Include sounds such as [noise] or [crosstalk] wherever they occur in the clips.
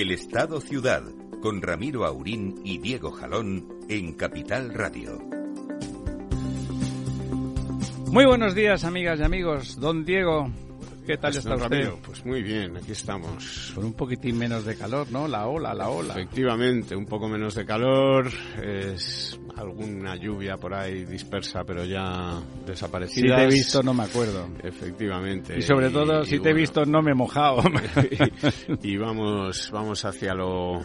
El Estado Ciudad, con Ramiro Aurín y Diego Jalón en Capital Radio. Muy buenos días, amigas y amigos. Don Diego, ¿qué tal está usted? Pues muy bien, aquí estamos. Con un poquitín menos de calor, ¿no? La ola, la ola. Efectivamente, un poco menos de calor, es alguna lluvia por ahí dispersa, pero ya desaparecida. Si te he visto, no me acuerdo. Efectivamente. Y sobre todo, si te he bueno, visto, no me he mojado. [laughs] y vamos, vamos hacia lo,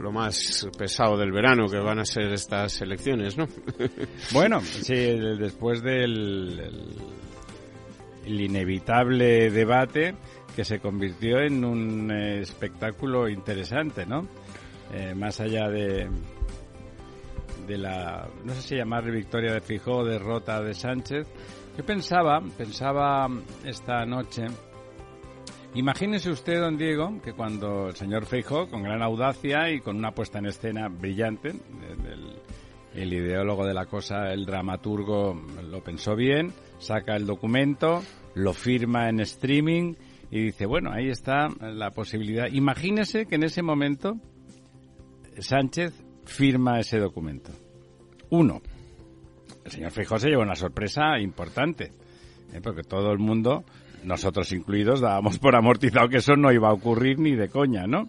lo más pesado del verano que van a ser estas elecciones, ¿no? [laughs] bueno, sí, después del el, inevitable debate que se convirtió en un eh, espectáculo interesante, ¿no? Eh, más allá de de la no sé si llamarle victoria de Fijó o derrota de Sánchez. Yo pensaba, pensaba esta noche Imagínese usted, don Diego, que cuando el señor Feijó, con gran audacia y con una puesta en escena brillante, el ideólogo de la cosa, el dramaturgo, lo pensó bien, saca el documento, lo firma en streaming y dice, bueno, ahí está la posibilidad. Imagínese que en ese momento Sánchez firma ese documento. Uno, el señor Feijó se lleva una sorpresa importante, ¿eh? porque todo el mundo, nosotros incluidos, dábamos por amortizado que eso no iba a ocurrir ni de coña, ¿no?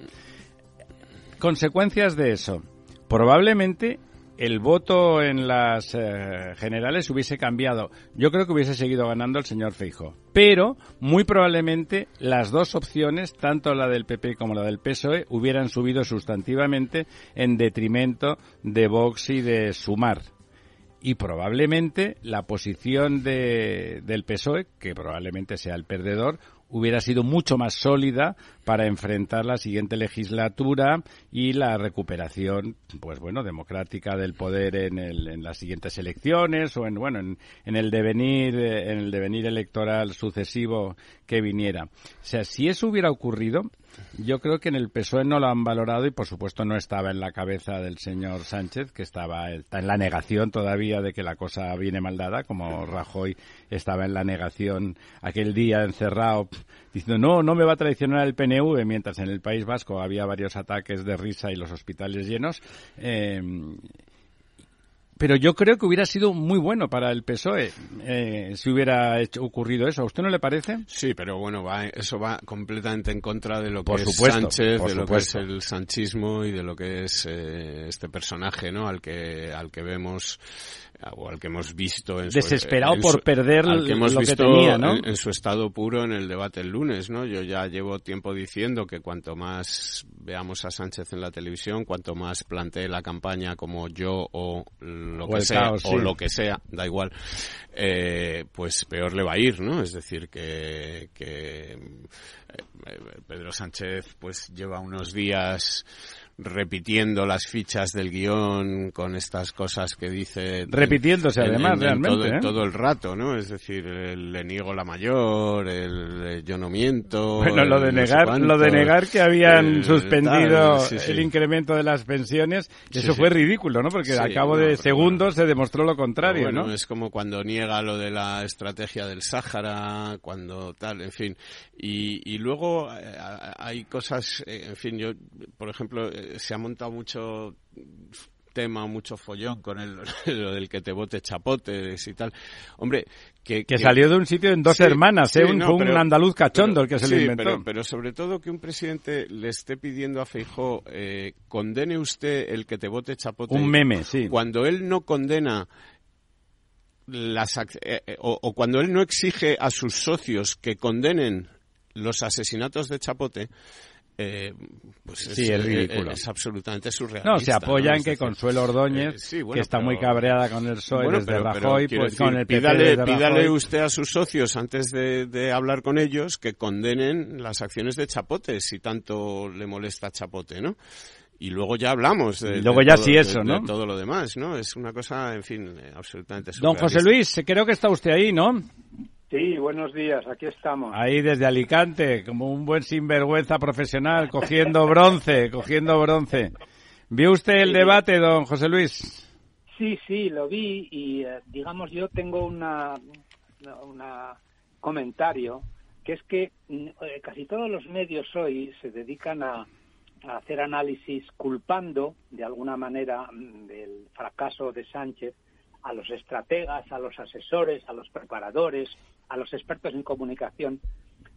Consecuencias de eso. Probablemente el voto en las eh, generales hubiese cambiado. Yo creo que hubiese seguido ganando el señor Feijo. Pero, muy probablemente, las dos opciones, tanto la del PP como la del PSOE, hubieran subido sustantivamente en detrimento de Vox y de Sumar y probablemente la posición de, del PSOE, que probablemente sea el perdedor, hubiera sido mucho más sólida para enfrentar la siguiente legislatura y la recuperación, pues bueno, democrática del poder en, el, en las siguientes elecciones o en bueno, en, en el devenir, eh, en el devenir electoral sucesivo que viniera. O sea, si eso hubiera ocurrido, yo creo que en el PSOE no lo han valorado y por supuesto no estaba en la cabeza del señor Sánchez, que estaba está en la negación todavía de que la cosa viene mal dada, como Rajoy estaba en la negación aquel día encerrado diciendo no, no me va a traicionar el PNV, mientras en el País Vasco había varios ataques de risa y los hospitales llenos. Eh, pero yo creo que hubiera sido muy bueno para el PSOE eh, si hubiera hecho, ocurrido eso. ¿A usted no le parece? Sí, pero bueno, va, eso va completamente en contra de lo que es Sánchez, de lo que es el sanchismo y de lo que es eh, este personaje, ¿no? Al que al que vemos o al que hemos visto en su- Desesperado en por su- perder al que hemos lo que tenía, ¿no? en, en su estado puro en el debate el lunes, ¿no? Yo ya llevo tiempo diciendo que cuanto más veamos a Sánchez en la televisión, cuanto más plantee la campaña como yo o lo O que sea caos, o sí. lo que sea, da igual, eh, pues peor le va a ir, ¿no? Es decir, que, que eh, Pedro Sánchez pues lleva unos días repitiendo las fichas del guion con estas cosas que dice Repitiéndose, además, realmente, todo, ¿eh? todo el rato no es decir el, le niego la mayor el, eh, yo no miento Bueno, lo de el negar, lo de negar que habían el suspendido tal, sí, sí. el incremento de las pensiones, eso sí. fue ridículo, ¿no? Porque al cabo no, de pero segundos se demostró lo contrario, bueno, ¿no? Es como cuando niega lo de la estrategia del Sáhara, cuando tal, en fin. Y, y luego eh, hay cosas, eh, en fin, yo, por ejemplo, se ha montado mucho tema, mucho follón con el, [laughs] lo del que te vote chapotes y tal. Hombre, que... Que salió de un sitio en dos Sí, hermanas, ¿eh? sí, Un- no, fue un andaluz cachondo pero- el que se sí, lo inventó. Pero, pero sobre todo que un presidente le esté pidiendo a Feijó eh, condene usted el que te vote chapote. Un meme, sí. Cuando él no condena las eh, o, o cuando él no exige a sus socios que condenen los asesinatos de Chapote, eh, pues sí, es, ridículo. Es, absolutamente surrealista. No, se apoya en que Consuelo Ordóñez, eh, que está muy cabreada con el PSOE bueno, desde Rajoy, pues con el pídale, pídale usted a sus socios, antes de, de, hablar con ellos, que condenen las acciones de Chapote, si tanto le molesta Chapote, ¿no? y luego ya hablamos de, luego ya sí eso, ¿no? todo lo demás, ¿no? Es una cosa, en fin, absolutamente Don José Luis, creo que está usted ahí, ¿no? Sí, buenos días, aquí estamos. Ahí desde Alicante, como un buen sinvergüenza profesional, cogiendo bronce, [laughs] cogiendo bronce. ¿Vio usted el debate, don José Luis? Sí, sí, lo vi y, eh, digamos, yo tengo una, una comentario, que es que mm, eh, casi todos los medios hoy se dedican a, a hacer análisis culpando de alguna manera mm, del fracaso de Sánchez a los estrategas, a los asesores, a los preparadores, a los expertos en comunicación.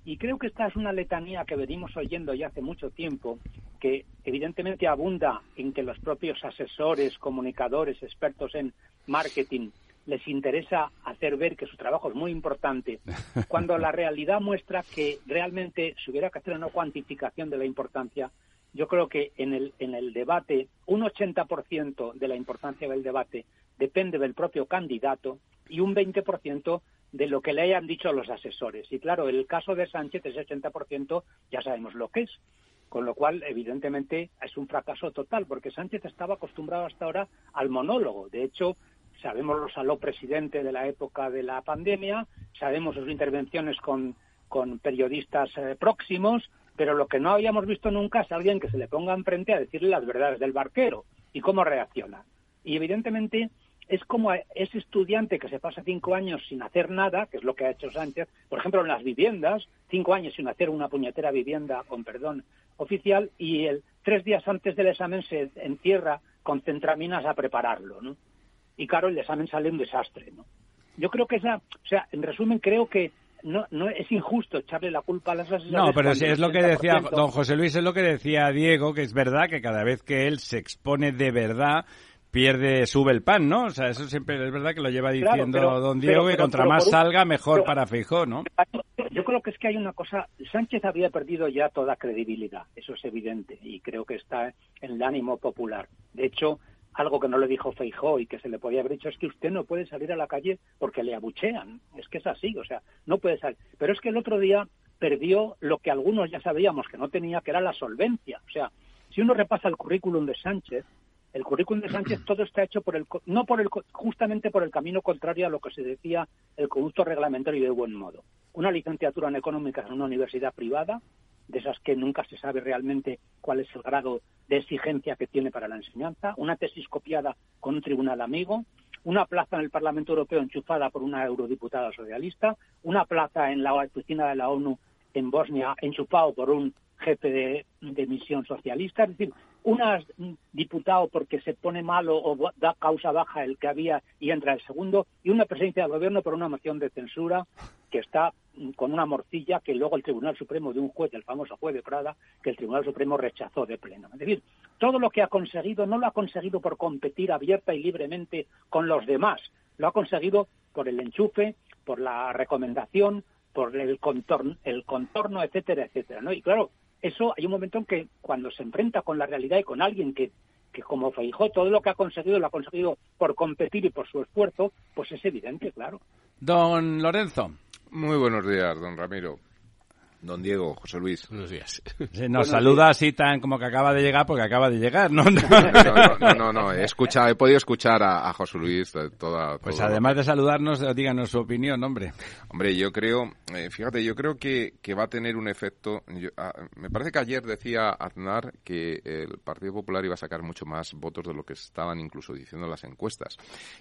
Y creo que esta es una letanía que venimos oyendo ya hace mucho tiempo, que evidentemente abunda en que los propios asesores, comunicadores, expertos en marketing les interesa hacer ver que su trabajo es muy importante, [laughs] cuando la realidad muestra que realmente si hubiera que hacer una cuantificación de la importancia, yo creo que en el, en el debate, un 80% de la importancia del debate depende del propio candidato y un 20% de lo que le hayan dicho los asesores. Y claro, el caso de Sánchez, ese 80%, ya sabemos lo que es. Con lo cual, evidentemente, es un fracaso total, porque Sánchez estaba acostumbrado hasta ahora al monólogo. De hecho, sabemos lo saló presidente de la época de la pandemia, sabemos sus intervenciones con, con periodistas eh, próximos, pero lo que no habíamos visto nunca es alguien que se le ponga enfrente a decirle las verdades del barquero y cómo reacciona. Y evidentemente es como ese estudiante que se pasa cinco años sin hacer nada, que es lo que ha hecho Sánchez, por ejemplo, en las viviendas, cinco años sin hacer una puñetera vivienda, con perdón, oficial, y el tres días antes del examen se encierra con centraminas a prepararlo, ¿no? Y claro, el examen sale un desastre, ¿no? Yo creo que esa, o sea, en resumen, creo que no, no es injusto echarle la culpa a las asesores. No, pero es lo que decía don José Luis, es lo que decía Diego, que es verdad que cada vez que él se expone de verdad pierde, sube el pan, ¿no? O sea, eso siempre es verdad que lo lleva diciendo don Diego, que contra más salga, mejor para Feijó, ¿no? Yo creo que es que hay una cosa, Sánchez había perdido ya toda credibilidad, eso es evidente, y creo que está en el ánimo popular. De hecho, algo que no le dijo Feijó y que se le podía haber dicho es que usted no puede salir a la calle porque le abuchean. Es que es así, o sea, no puede salir. Pero es que el otro día perdió lo que algunos ya sabíamos que no tenía, que era la solvencia. O sea, si uno repasa el currículum de Sánchez, el currículum de Sánchez [clears throat] todo está hecho por el, no por el, justamente por el camino contrario a lo que se decía el conducto reglamentario de buen modo. Una licenciatura en económicas en una universidad privada, de esas que nunca se sabe realmente cuál es el grado de exigencia que tiene para la enseñanza, una tesis copiada con un tribunal amigo, una plaza en el Parlamento Europeo enchufada por una eurodiputada socialista, una plaza en la oficina de la ONU en Bosnia enchufado por un jefe de, de misión socialista, es decir, un diputado porque se pone malo o da causa baja el que había y entra el segundo, y una presidencia del gobierno por una moción de censura que está con una morcilla que luego el Tribunal Supremo de un juez, el famoso juez de Prada, que el Tribunal Supremo rechazó de pleno. Es decir, todo lo que ha conseguido no lo ha conseguido por competir abierta y libremente con los demás, lo ha conseguido por el enchufe, por la recomendación, por el contorno, el contorno etcétera, etcétera. ¿no? Y claro, eso hay un momento en que cuando se enfrenta con la realidad y con alguien que, que como Feijó todo lo que ha conseguido lo ha conseguido por competir y por su esfuerzo, pues es evidente, claro. Don Lorenzo. Muy buenos días, don Ramiro. Don Diego, José Luis. Buenos días. nos saluda así tan como que acaba de llegar porque acaba de llegar, ¿no? No, no, [laughs] no, he, escuchado, he podido escuchar a, José Luis toda... Pues además de saludarnos, díganos su opinión, hombre. Hombre, yo creo, eh, fíjate, yo creo que, que, va a tener un efecto... Ah, me parece que ayer decía Aznar que el Partido Popular iba a sacar mucho más votos de lo que estaban incluso diciendo las encuestas.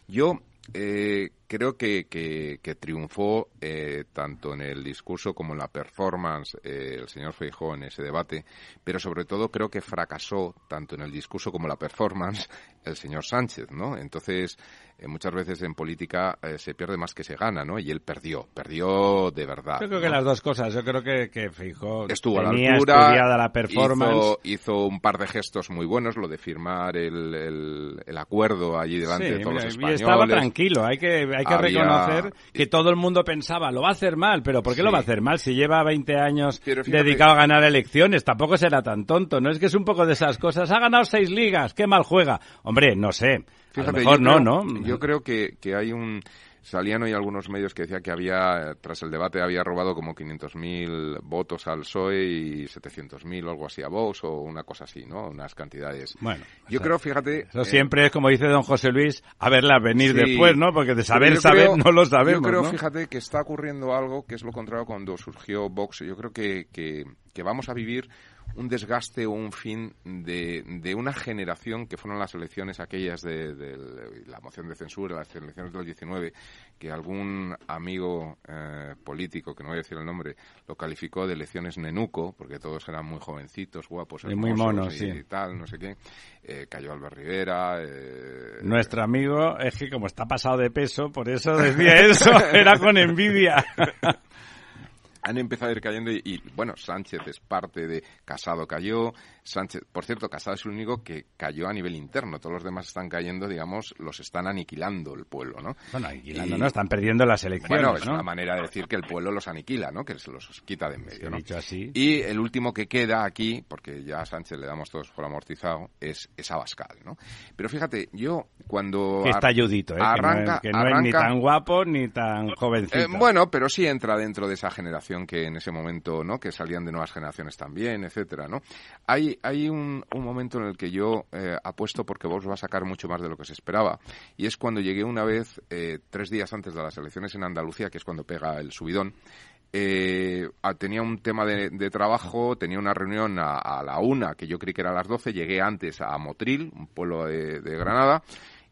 Yo eh, creo que, que, triunfó eh, tanto en el discurso como en la performance eh, el señor Feijó en ese debate, pero sobre todo creo que fracasó tanto en el discurso como en la performance [laughs] el señor Sánchez, ¿no? Entonces, eh, muchas veces en política eh, se pierde más que se gana, ¿no? Y él perdió, perdió de verdad. Yo creo que las dos cosas. Yo creo que, que Feijó estuvo a la altura, la performance. Hizo, un par de gestos muy buenos, lo de firmar el, el, acuerdo allí delante de todos los españoles. Y estaba tranquilo Hay que, hay que reconocer que todo el mundo pensaba, lo va a hacer mal, pero ¿por qué lo va a hacer mal? Si lleva 20 años dedicado a ganar elecciones, tampoco será tan tonto. No es que es un poco de esas cosas. Ha ganado seis ligas, qué mal juega. Hombre, no sé. a lo mejor no, ¿no? Yo creo que, que hay un Salían hoy algunos medios que decía que había, tras el debate, había robado como 500.000 votos al PSOE y 700.000 o algo así a Vox o una cosa así, ¿no? Unas cantidades. Bueno. Yo creo, fíjate... Eso siempre es, como dice don José Luis, a verla venir después, ¿no? Porque de saber, saber, no lo sabemos, Yo creo, fíjate, que está ocurriendo algo que es lo contrario cuando surgió Vox. Yo creo que, que, que vamos a vivir un desgaste o un fin de, de, una generación que fueron las elecciones aquellas de, la moción de censura, las elecciones del 19, que algún amigo eh, político, que no voy a decir el nombre, lo calificó de elecciones nenuco, porque todos eran muy jovencitos, guapos, y muy monos, y, tal, no sé qué. Eh, cayó Albert Rivera. Eh, Nuestro amigo es que como está pasado de peso, por eso decía eso, [laughs] era con envidia. [laughs] han empezado a ir cayendo y, bueno, Sánchez es parte de Casado cayó, Sánchez, por cierto, Casado es el único que cayó a nivel interno, todos los demás están cayendo, digamos, los están aniquilando el pueblo, ¿no? Bueno, aniquilando, ¿no? Están perdiendo las elecciones, Bueno, es una manera de decir que el pueblo los aniquila, ¿no? Que se los quita de en medio, ¿no? Dicho así. Y el último que queda aquí, porque ya a Sánchez le damos todos por amortizado, es, es Abascal, ¿no? Pero fíjate, yo cuando... Que está ayudito, ¿eh? Arranca, que no, es, ni tan guapo ni tan jovencito. Eh, bueno, pero sí entra dentro de esa generación que en ese momento, ¿no? Que salían de nuevas generaciones también, etcétera, ¿no? Hay, hay un, un momento en el que yo eh, apuesto porque vos va a sacar mucho más de lo que se esperaba. Y es cuando llegué una vez, eh, tres días antes de las elecciones en Andalucía, que es cuando pega el subidón, eh, tenía un tema de, trabajo, tenía una reunión a, la una, que yo creí que era a las doce, llegué antes a Motril, un pueblo de, Granada,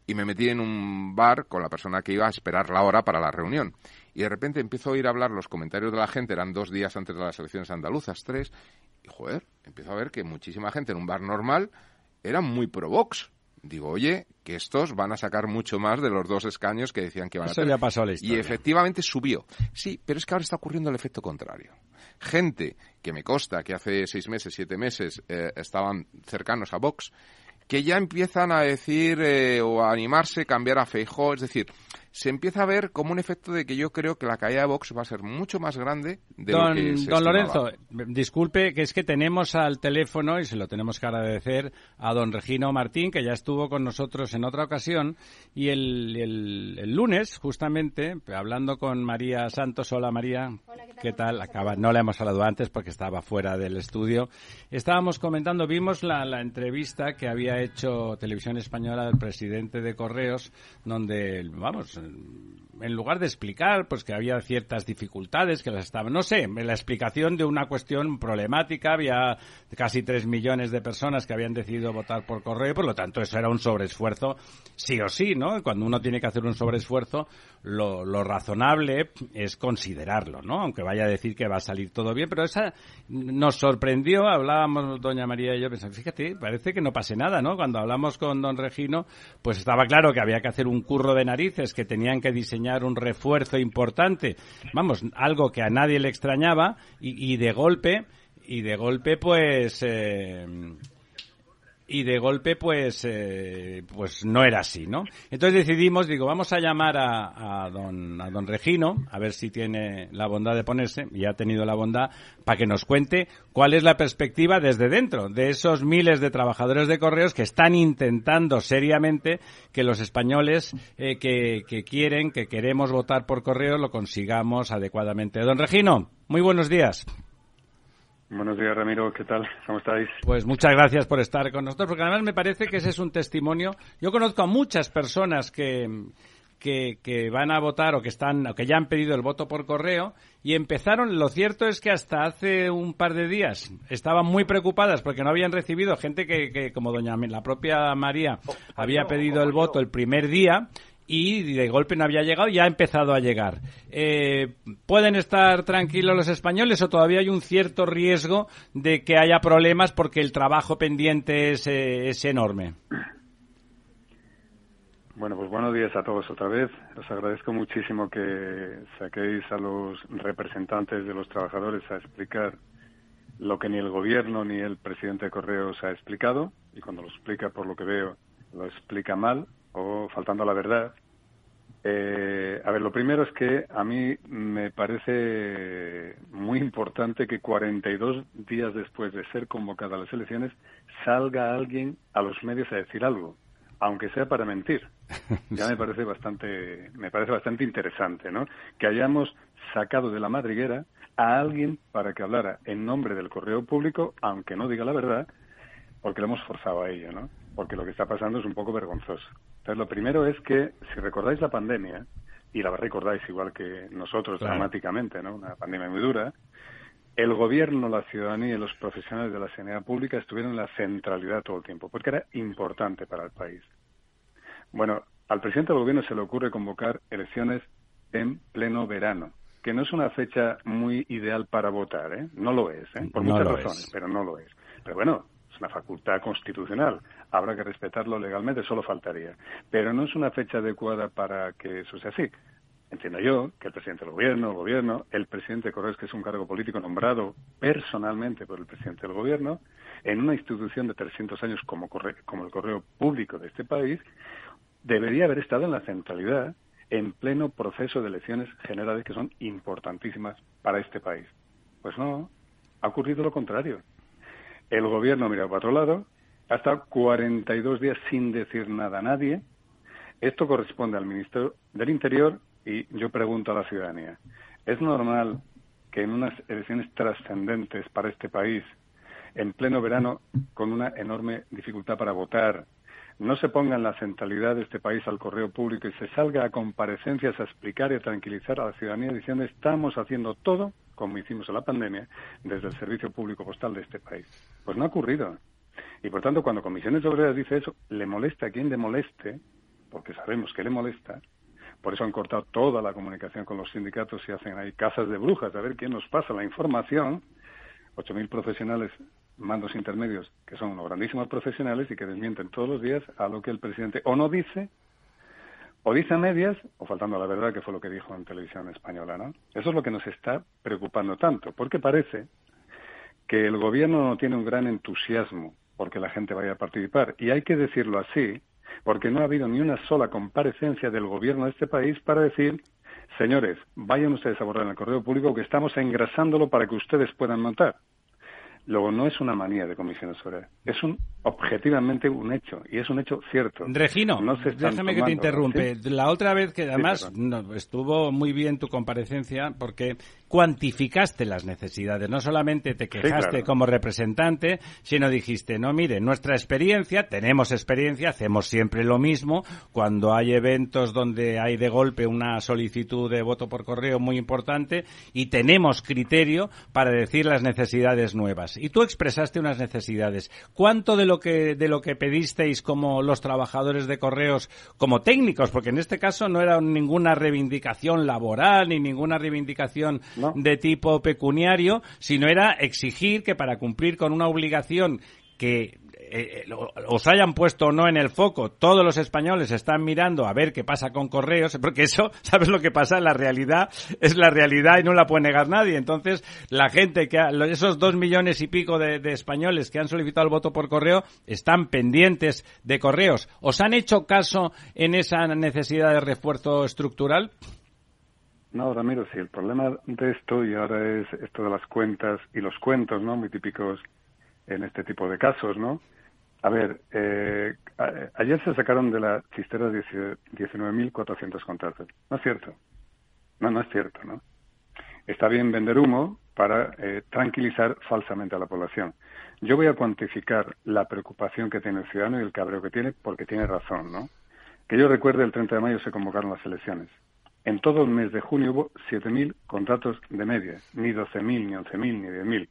y me metí en un bar con la persona que iba a esperar la hora para la reunión. Y de repente empiezo a oír hablar los comentarios de la gente, eran dos días antes de las elecciones andaluzas, tres, y joder, empiezo a ver que muchísima gente en un bar normal era muy pro Vox. Digo, oye, que estos van a sacar mucho más de los dos escaños que decían que iban a tener. Ya pasó la y efectivamente subió. Sí, pero es que ahora está ocurriendo el efecto contrario. Gente que me consta que hace seis meses, siete meses eh, estaban cercanos a Vox, que ya empiezan a decir eh, o a animarse, cambiar a Feijó, es decir, se empieza a ver como un efecto de que yo creo que la caída de Vox va a ser mucho más grande de don, lo que se Don Lorenzo, disculpe, que es que tenemos al teléfono, y se lo tenemos que agradecer, a don Regino Martín, que ya estuvo con nosotros en otra ocasión, y el, el, lunes, justamente, hablando con María Santos, hola María, ¿qué tal? Acaba, no le hemos hablado antes porque estaba fuera del estudio. Estábamos comentando, vimos la, la entrevista que había hecho Televisión Española del presidente de Correos, donde, vamos, en lugar de explicar pues que había ciertas dificultades que las estaban no sé la explicación de una cuestión problemática había casi tres millones de personas que habían decidido votar por correo por lo tanto eso era un sobreesfuerzo sí o sí no cuando uno tiene que hacer un sobreesfuerzo lo, razonable es considerarlo no aunque vaya a decir que va a salir todo bien pero esa nos sorprendió hablábamos doña María y yo pensamos fíjate parece que no pase nada no cuando hablamos con don Regino pues estaba claro que había que hacer un curro de narices que tenían que diseñar un refuerzo importante, vamos, algo que a nadie le extrañaba y, de golpe, y de golpe pues... Eh, y de golpe pues eh, pues no era así, ¿no? Entonces decidimos, digo, vamos a llamar a, a, don a don Regino a ver si tiene la bondad de ponerse y ha tenido la bondad para que nos cuente cuál es la perspectiva desde dentro de esos miles de trabajadores de correos que están intentando seriamente que los españoles eh, que, que quieren, que queremos votar por correo lo consigamos adecuadamente. Don Regino, muy buenos días. Buenos días, Ramiro. ¿Qué tal? ¿Cómo estáis? Pues muchas gracias por estar con nosotros, porque además me parece que ese es un testimonio. Yo conozco a muchas personas que, que, van a votar o que están o que ya han pedido el voto por correo y empezaron. Lo cierto es que hasta hace un par de días estaban muy preocupadas porque no habían recibido gente que, que como doña la propia María había pedido el voto el primer día y de golpe no había llegado y ha empezado a llegar. Eh, ¿Pueden estar tranquilos los españoles o todavía hay un cierto riesgo de que haya problemas porque el trabajo pendiente es, eh, es enorme? Bueno, pues buenos días a todos otra vez. Os agradezco muchísimo que saquéis a los representantes de los trabajadores a explicar lo que ni el gobierno ni el presidente de Correos ha explicado y cuando lo explica, por lo que veo, lo explica mal o faltando a la verdad. Eh, a ver, lo primero es que a mí me parece muy importante que 42 días después de ser convocada a las elecciones salga alguien a los medios a decir algo, aunque sea para mentir. [laughs] Ya me parece bastante, me parece bastante interesante, ¿no? Que hayamos sacado de la madriguera a alguien para que hablara en nombre del correo público, aunque no diga la verdad, porque lo hemos forzado a ello, ¿no? Porque lo que está pasando es un poco vergonzoso. Entonces, lo primero es que, si recordáis la pandemia, y la recordáis igual que nosotros dramáticamente, ¿no? Una pandemia muy dura, el gobierno, la ciudadanía y los profesionales de la sanidad pública estuvieron en la centralidad todo el tiempo, porque era importante para el país. Bueno, al presidente del gobierno se le ocurre convocar elecciones en pleno verano, que no es una fecha muy ideal para votar, ¿eh? No lo es, ¿eh? Por muchas razones, pero no lo es. Pero bueno, una facultad constitucional habrá que respetarlo legalmente, solo faltaría. Pero no es una fecha adecuada para que eso sea así. Entiendo yo que el presidente del gobierno, el gobierno, el presidente de Correos, que es un cargo político nombrado personalmente por el presidente del gobierno, en una institución de 300 años como, como el correo público de este país, debería haber estado en la centralidad en pleno proceso de elecciones generales que son importantísimas para este país. Pues no, ha ocurrido lo contrario. El gobierno mira para otro lado ha estado 42 días sin decir nada a nadie. Esto corresponde al Ministerio del Interior y yo pregunto a la ciudadanía, ¿es normal que en unas elecciones trascendentes para este país, en pleno verano, con una enorme dificultad para votar, no se ponga en la centralidad de este país al correo público y se salga a comparecencias a explicar y a tranquilizar a la ciudadanía diciendo estamos haciendo todo, como hicimos en la pandemia, desde el servicio público postal de este país? Pues no ha ocurrido. Y por tanto, cuando Comisiones Obreras dice eso, le molesta a quien le moleste, porque sabemos que le molesta, por eso han cortado toda la comunicación con los sindicatos y hacen ahí casas de brujas a ver quién nos pasa la información. 8.000 profesionales, mandos intermedios, que son unos grandísimos profesionales y que desmienten todos los días a lo que el presidente o no dice, o dice a medias, o faltando a la verdad, que fue lo que dijo en televisión española, ¿no? Eso es lo que nos está preocupando tanto, porque parece que el gobierno no tiene un gran entusiasmo porque la gente vaya a participar. Y hay que decirlo así, porque no ha habido ni una sola comparecencia del gobierno de este país para decir, señores, vayan ustedes a borrar en el correo público que estamos engrasándolo para que ustedes puedan notar. Luego, no es una manía de comisiones sobre es un objetivamente un hecho, y es un hecho cierto. Regino, déjame que te interrumpe. La otra vez que además estuvo muy bien tu comparecencia porque cuantificaste las necesidades. No solamente te quejaste como representante, sino dijiste, no, mire, nuestra experiencia, tenemos experiencia, hacemos siempre lo mismo. Cuando hay eventos donde hay de golpe una solicitud de voto por correo muy importante y tenemos criterio para decir las necesidades nuevas. Y tú expresaste unas necesidades. ¿Cuánto de lo que, de lo que pedisteis como los trabajadores de correos, como técnicos? Porque en este caso no era ninguna reivindicación laboral ni ninguna reivindicación de tipo pecuniario, sino era exigir que para cumplir con una obligación que eh, eh, os hayan puesto o no en el foco, todos los españoles están mirando a ver qué pasa con correos, porque eso, [laughs] ¿sabes lo que pasa? La realidad es la realidad y no la puede negar nadie. Entonces, la gente que, esos dos millones y pico de, de españoles que han solicitado el voto por correo, están pendientes de correos. ¿Os han hecho caso en esa necesidad de refuerzo estructural? No, Ramiro, sí, el problema de esto, y ahora es esto de las cuentas y los cuentos, ¿no? Muy típicos en este tipo de casos, ¿no? A ver, eh, ayer se sacaron de la chistera 19.400 contratos. No es cierto. No, no es cierto, ¿no? Está bien vender humo para eh, tranquilizar falsamente a la población. Yo voy a cuantificar la preocupación que tiene el ciudadano y el cabreo que tiene porque tiene razón, ¿no? Que yo recuerde, el 30 de mayo se convocaron las elecciones. En todo el mes de junio hubo 7.000 contratos de media, ni 12.000, ni 11.000, ni 10.000.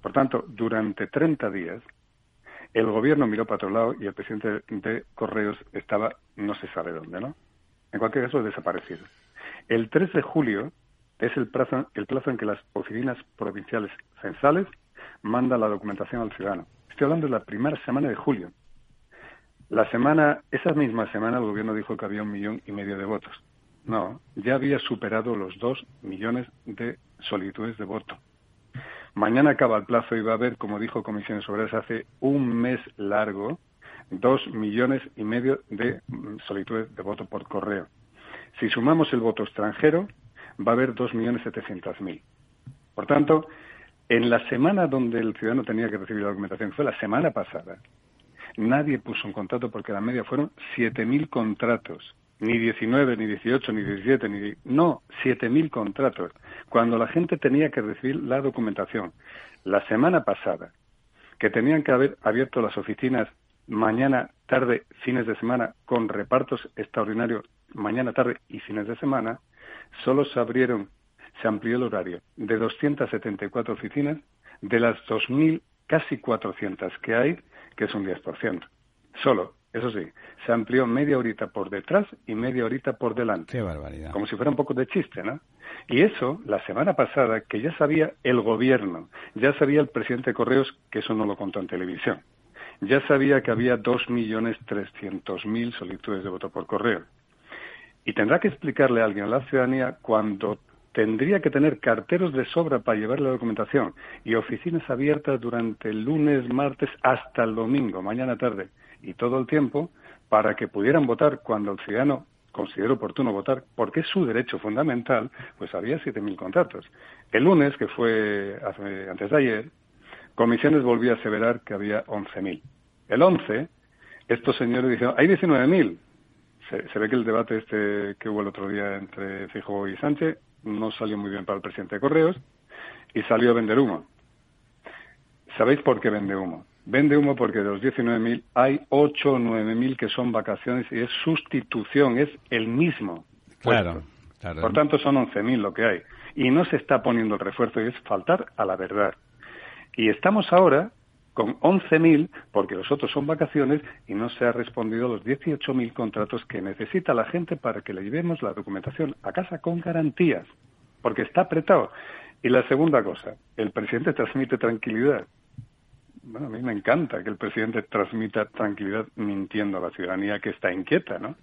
Por tanto, durante 30 días, el gobierno miró para otro lado y el presidente de Correos estaba no se sabe dónde, ¿no? En cualquier caso, desaparecido. El 3 de julio es el plazo, en que las oficinas provinciales censales mandan la documentación al ciudadano. Estoy hablando de la primera semana de julio. La semana, esa misma semana el gobierno dijo que había un millón y medio de votos. No, ya había superado los dos millones de solicitudes de voto. Mañana acaba el plazo y va a haber, como dijo Comisiones Obreras hace un mes largo, dos millones y medio de solicitudes de voto por correo. Si sumamos el voto extranjero, va a haber 2.700.000. Por tanto, en la semana donde el ciudadano tenía que recibir la documentación, fue la semana pasada, nadie puso un contrato porque la media fueron 7.000 contratos. Ni 19, ni 18, ni 17, ni... No, 7.000 contratos. Cuando la gente tenía que recibir la documentación. La semana pasada, que tenían que haber abierto las oficinas mañana, tarde, fines de semana, con repartos extraordinarios mañana, tarde y fines de semana, solo se abrieron, se amplió el horario de 274 oficinas de las 2.000, casi 400 que hay, que es un 10%. Solo, eso sí, se amplió media horita por detrás y media horita por delante. Qué barbaridad. Como si fuera un poco de chiste, ¿no? Y eso, la semana pasada, que ya sabía el gobierno, ya sabía el presidente Correos, que eso no lo contó en televisión, ya sabía que había 2.300.000 solicitudes de voto por correo. Y tendrá que explicarle a alguien a la ciudadanía cuando tendría que tener carteros de sobra para llevar la documentación y oficinas abiertas durante el lunes, martes hasta el domingo, mañana tarde y todo el tiempo para que pudieran votar cuando el ciudadano considere oportuno votar, porque es su derecho fundamental, pues había 7.000 contratos. El lunes, que fue antes de ayer, Comisiones volvió a aseverar que había 11.000. El 11, estos señores dijeron, hay 19.000. Se, se ve que el debate este que hubo el otro día entre Fijo y Sánchez no salió muy bien para el presidente de Correos y salió a vender humo. ¿Sabéis por qué vende humo? Vende humo porque de los 19.000 hay 8 o 9.000 que son vacaciones y es sustitución, es el mismo. Claro, Por tanto, son 11.000 lo que hay. Y no se está poniendo el refuerzo y es faltar a la verdad. Y estamos ahora con 11.000 porque los otros son vacaciones y no se ha respondido a los 18.000 contratos que necesita la gente para que le llevemos la documentación a casa con garantías, porque está apretado. Y la segunda cosa, el presidente transmite tranquilidad. Bueno, a mí me encanta que el presidente transmita tranquilidad mintiendo a la ciudadanía que está inquieta, ¿no?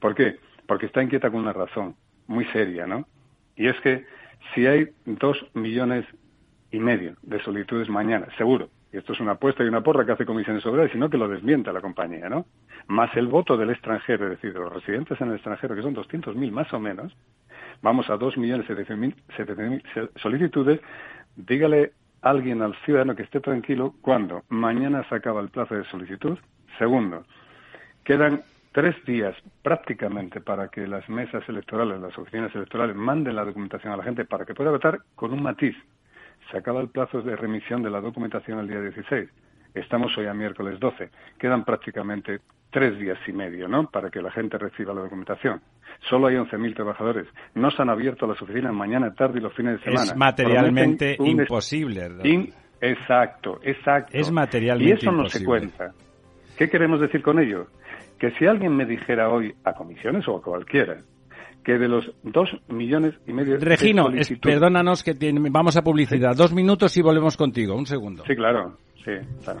¿Por qué? Porque está inquieta con una razón muy seria, ¿no? Y es que si hay dos millones y medio de solicitudes mañana, seguro, y esto es una apuesta y una porra que hace comisiones obreras, sino que lo desmienta la compañía, ¿no? Más el voto del extranjero, es decir, de los residentes en el extranjero, que son 200.000 más o menos, vamos a 2.700.000 solicitudes, dígale alguien al ciudadano que esté tranquilo cuando mañana se acaba el plazo de solicitud. Segundo, quedan tres días prácticamente para que las mesas electorales, las oficinas electorales manden la documentación a la gente para que pueda votar con un matiz se acaba el plazo de remisión de la documentación el día 16. Estamos hoy a miércoles 12. Quedan prácticamente tres días y medio, ¿no? Para que la gente reciba la documentación. Solo hay 11.000 trabajadores. No se han abierto las oficinas mañana, tarde y los fines de semana. Es materialmente imposible. exacto, exacto. Es materialmente Y eso no se cuenta. ¿Qué queremos decir con ello? Que si alguien me dijera hoy a comisiones o a cualquiera que de los dos millones y medio Regino, perdónanos que vamos a publicidad. Dos minutos y volvemos contigo. Un segundo. Sí, claro. Sí, claro.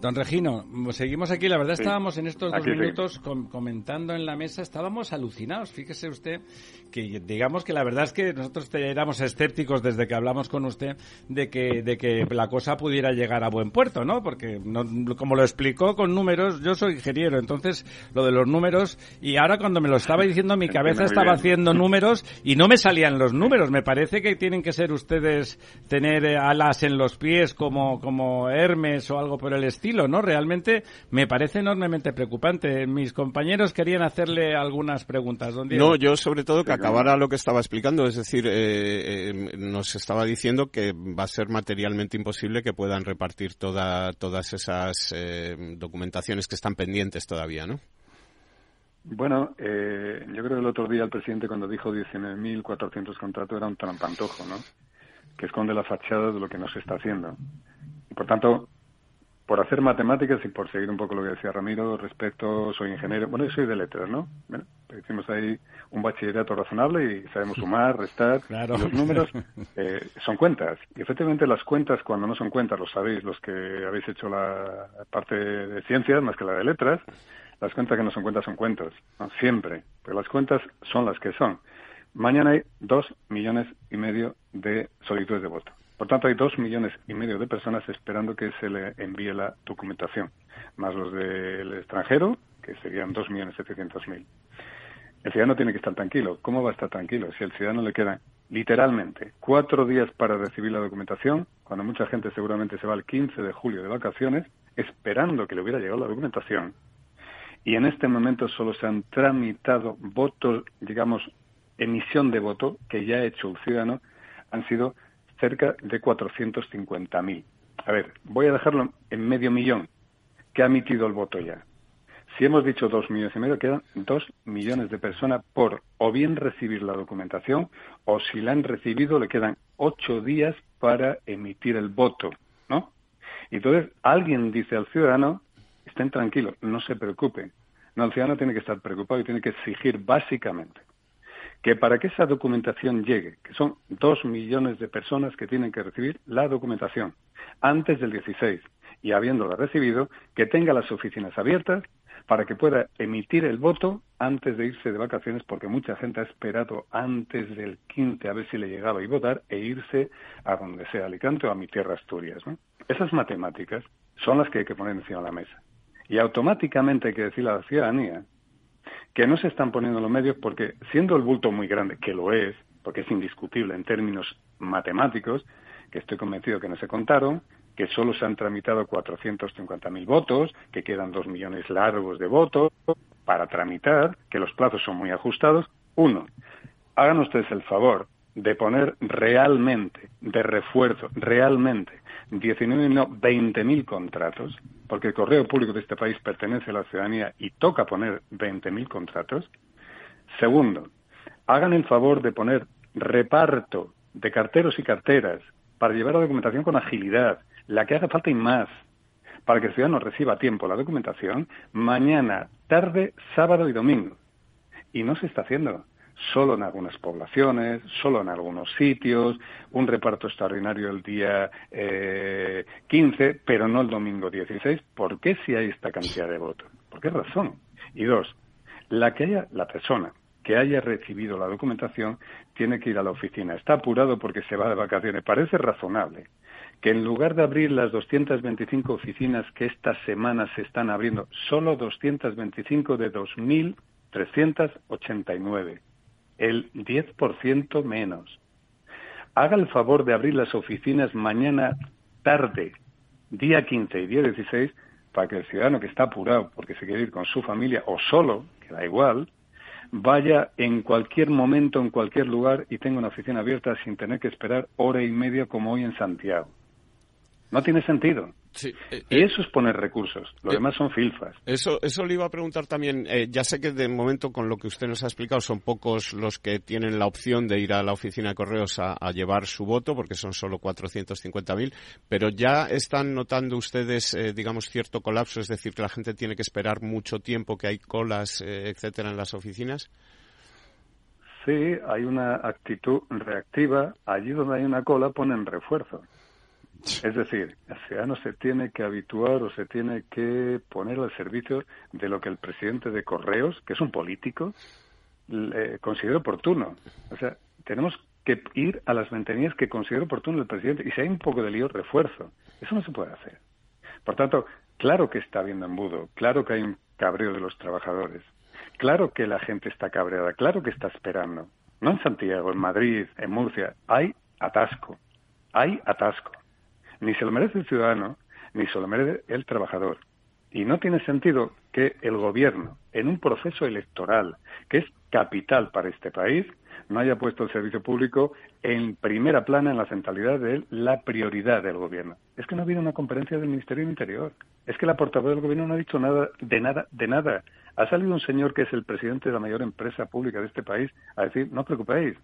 Don Regino, seguimos aquí. La verdad estábamos en estos dos minutos comentando en la mesa, estábamos alucinados. Fíjese usted que digamos que la verdad es que nosotros éramos escépticos desde que hablamos con usted de que, de que la cosa pudiera llegar a buen puerto, ¿no? Porque como lo explicó con números, yo soy ingeniero, entonces lo de los números, y ahora cuando me lo estaba diciendo mi [laughs] cabeza estaba haciendo [laughs] números y no me salían los números. Me parece que tienen que ser ustedes tener alas en los pies como, como Hermes o algo por el estilo ¿no? Realmente me parece enormemente preocupante. Mis compañeros querían hacerle algunas preguntas. No, yo sobre todo que acabara lo que estaba explicando, es decir, eh, eh, nos estaba diciendo que va a ser materialmente imposible que puedan repartir toda, todas esas eh, documentaciones que están pendientes todavía, ¿no? Bueno, yo creo que el otro día el presidente cuando dijo 19.400 contratos era un trampantojo, ¿no? Que esconde la fachada de lo que no se está haciendo. Y por tanto, por hacer matemáticas y por seguir un poco lo que decía Ramiro respecto, soy ingeniero, bueno, yo soy de letras, ¿no? Bueno, hicimos ahí un bachillerato razonable y sabemos sumar, restar, los números [laughs] eh, son cuentas. Y efectivamente las cuentas, cuando no son cuentas, lo sabéis los que habéis hecho la parte de ciencias más que la de letras, las cuentas que no son cuentas son cuentas, siempre, pero las cuentas son las que son. Mañana hay dos millones y medio de solicitudes de voto. Por tanto, hay dos millones y medio de personas esperando que se le envíe la documentación, más los del extranjero, que serían dos millones setecientos mil. El ciudadano tiene que estar tranquilo. ¿Cómo va a estar tranquilo? Si al ciudadano le quedan literalmente cuatro días para recibir la documentación, cuando mucha gente seguramente se va el 15 de julio de vacaciones, esperando que le hubiera llegado la documentación, y en este momento solo se han tramitado votos, digamos, emisión de voto que ya ha hecho el ciudadano, han sido cerca de 450.000. A ver, voy a dejarlo en medio millón que ha emitido el voto ya. Si hemos dicho dos millones y medio, quedan dos millones de personas por o bien recibir la documentación o si la han recibido le quedan ocho días para emitir el voto, ¿no? Entonces alguien dice al ciudadano, estén tranquilos, no se preocupen. No, el ciudadano tiene que estar preocupado y tiene que exigir básicamente que para que esa documentación llegue, que son dos millones de personas que tienen que recibir la documentación antes del 16 y habiéndola recibido, que tenga las oficinas abiertas para que pueda emitir el voto antes de irse de vacaciones, porque mucha gente ha esperado antes del 15 a ver si le llegaba y votar e irse a donde sea, Alicante o a mi tierra Asturias. Esas matemáticas son las que hay que poner encima de la mesa. Y automáticamente hay que decirle a la ciudadanía que no se están poniendo los medios porque, siendo el bulto muy grande, que lo es, porque es indiscutible en términos matemáticos, que estoy convencido que no se contaron, que solo se han tramitado 450.000 votos, que quedan dos millones largos de votos para tramitar, que los plazos son muy ajustados. Uno, hagan ustedes el favor de poner realmente, de refuerzo, realmente, 19, no, 20.000 contratos, porque el correo público de este país pertenece a la ciudadanía y toca poner 20.000 contratos. Segundo, hagan el favor de poner reparto de carteros y carteras para llevar la documentación con agilidad, la que haga falta y más, para que el ciudadano reciba a tiempo la documentación mañana, tarde, sábado y domingo. Y no se está haciendo solo en algunas poblaciones, solo en algunos sitios, un reparto extraordinario el día eh, 15, pero no el domingo 16. ¿Por qué si hay esta cantidad de votos? ¿Por qué razón? Y dos, la que haya la persona que haya recibido la documentación tiene que ir a la oficina. Está apurado porque se va de vacaciones. Parece razonable que en lugar de abrir las 225 oficinas que esta semana se están abriendo, solo 225 de 2.389 el 10% menos. Haga el favor de abrir las oficinas mañana tarde, día 15 y día 16, para que el ciudadano que está apurado porque se quiere ir con su familia o solo, que da igual, vaya en cualquier momento, en cualquier lugar y tenga una oficina abierta sin tener que esperar hora y media como hoy en Santiago. No tiene sentido. Sí, eh, y eh, eso es poner recursos. Lo eh, demás son filfas. Eso, eso le iba a preguntar también. eh, ya sé que de momento, con lo que usted nos ha explicado, son pocos los que tienen la opción de ir a la oficina de correos a, a llevar su voto, porque son solo 450.000. Pero ya están notando ustedes, digamos, cierto colapso, es decir, que la gente tiene que esperar mucho tiempo, que hay colas, etcétera, en las oficinas. Sí, hay una actitud reactiva. Allí donde hay una cola ponen refuerzo. Es decir, el ciudadano se tiene que habituar o se tiene que poner al servicio de lo que el presidente de Correos, que es un político, le considera oportuno. O sea, tenemos que ir a las ventanillas que considera oportuno el presidente. Y si hay un poco de lío, refuerzo. Eso no se puede hacer. Por tanto, claro que está habiendo embudo, claro que hay un cabreo de los trabajadores, claro que la gente está cabreada, claro que está esperando. No en Santiago, en Madrid, en Murcia, hay atasco, hay atasco. Ni se lo merece el ciudadano, ni se lo merece el trabajador. Y no tiene sentido que el gobierno, en un proceso electoral que es capital para este país, no haya puesto el servicio público en primera plana en la centralidad de la prioridad del gobierno. Es que no ha habido una conferencia del Ministerio del Interior. Es que la portavoz del gobierno no ha dicho nada de nada de nada. Ha salido un señor que es el presidente de la mayor empresa pública de este país a decir, no os preocupéis,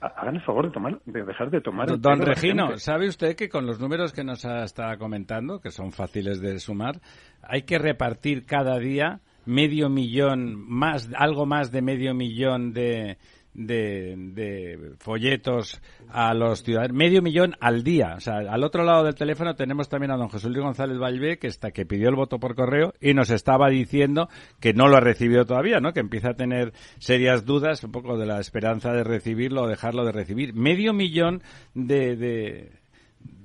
hagan el favor de tomar, de dejar de tomar. el Don Regino. ¿sabe usted que con los números que nos está comentando, que son fáciles de sumar, hay que repartir cada día medio millón, más, algo más de medio millón de, de, de folletos a los ciudadanos, medio millón al día. O sea, al otro lado del teléfono tenemos también a don José Luis González Valvé, que está, que pidió el voto por correo y nos estaba diciendo que no lo ha recibido todavía, ¿no? Que empieza a tener serias dudas, un poco de la esperanza de recibirlo o dejarlo de recibir. Medio millón de, de,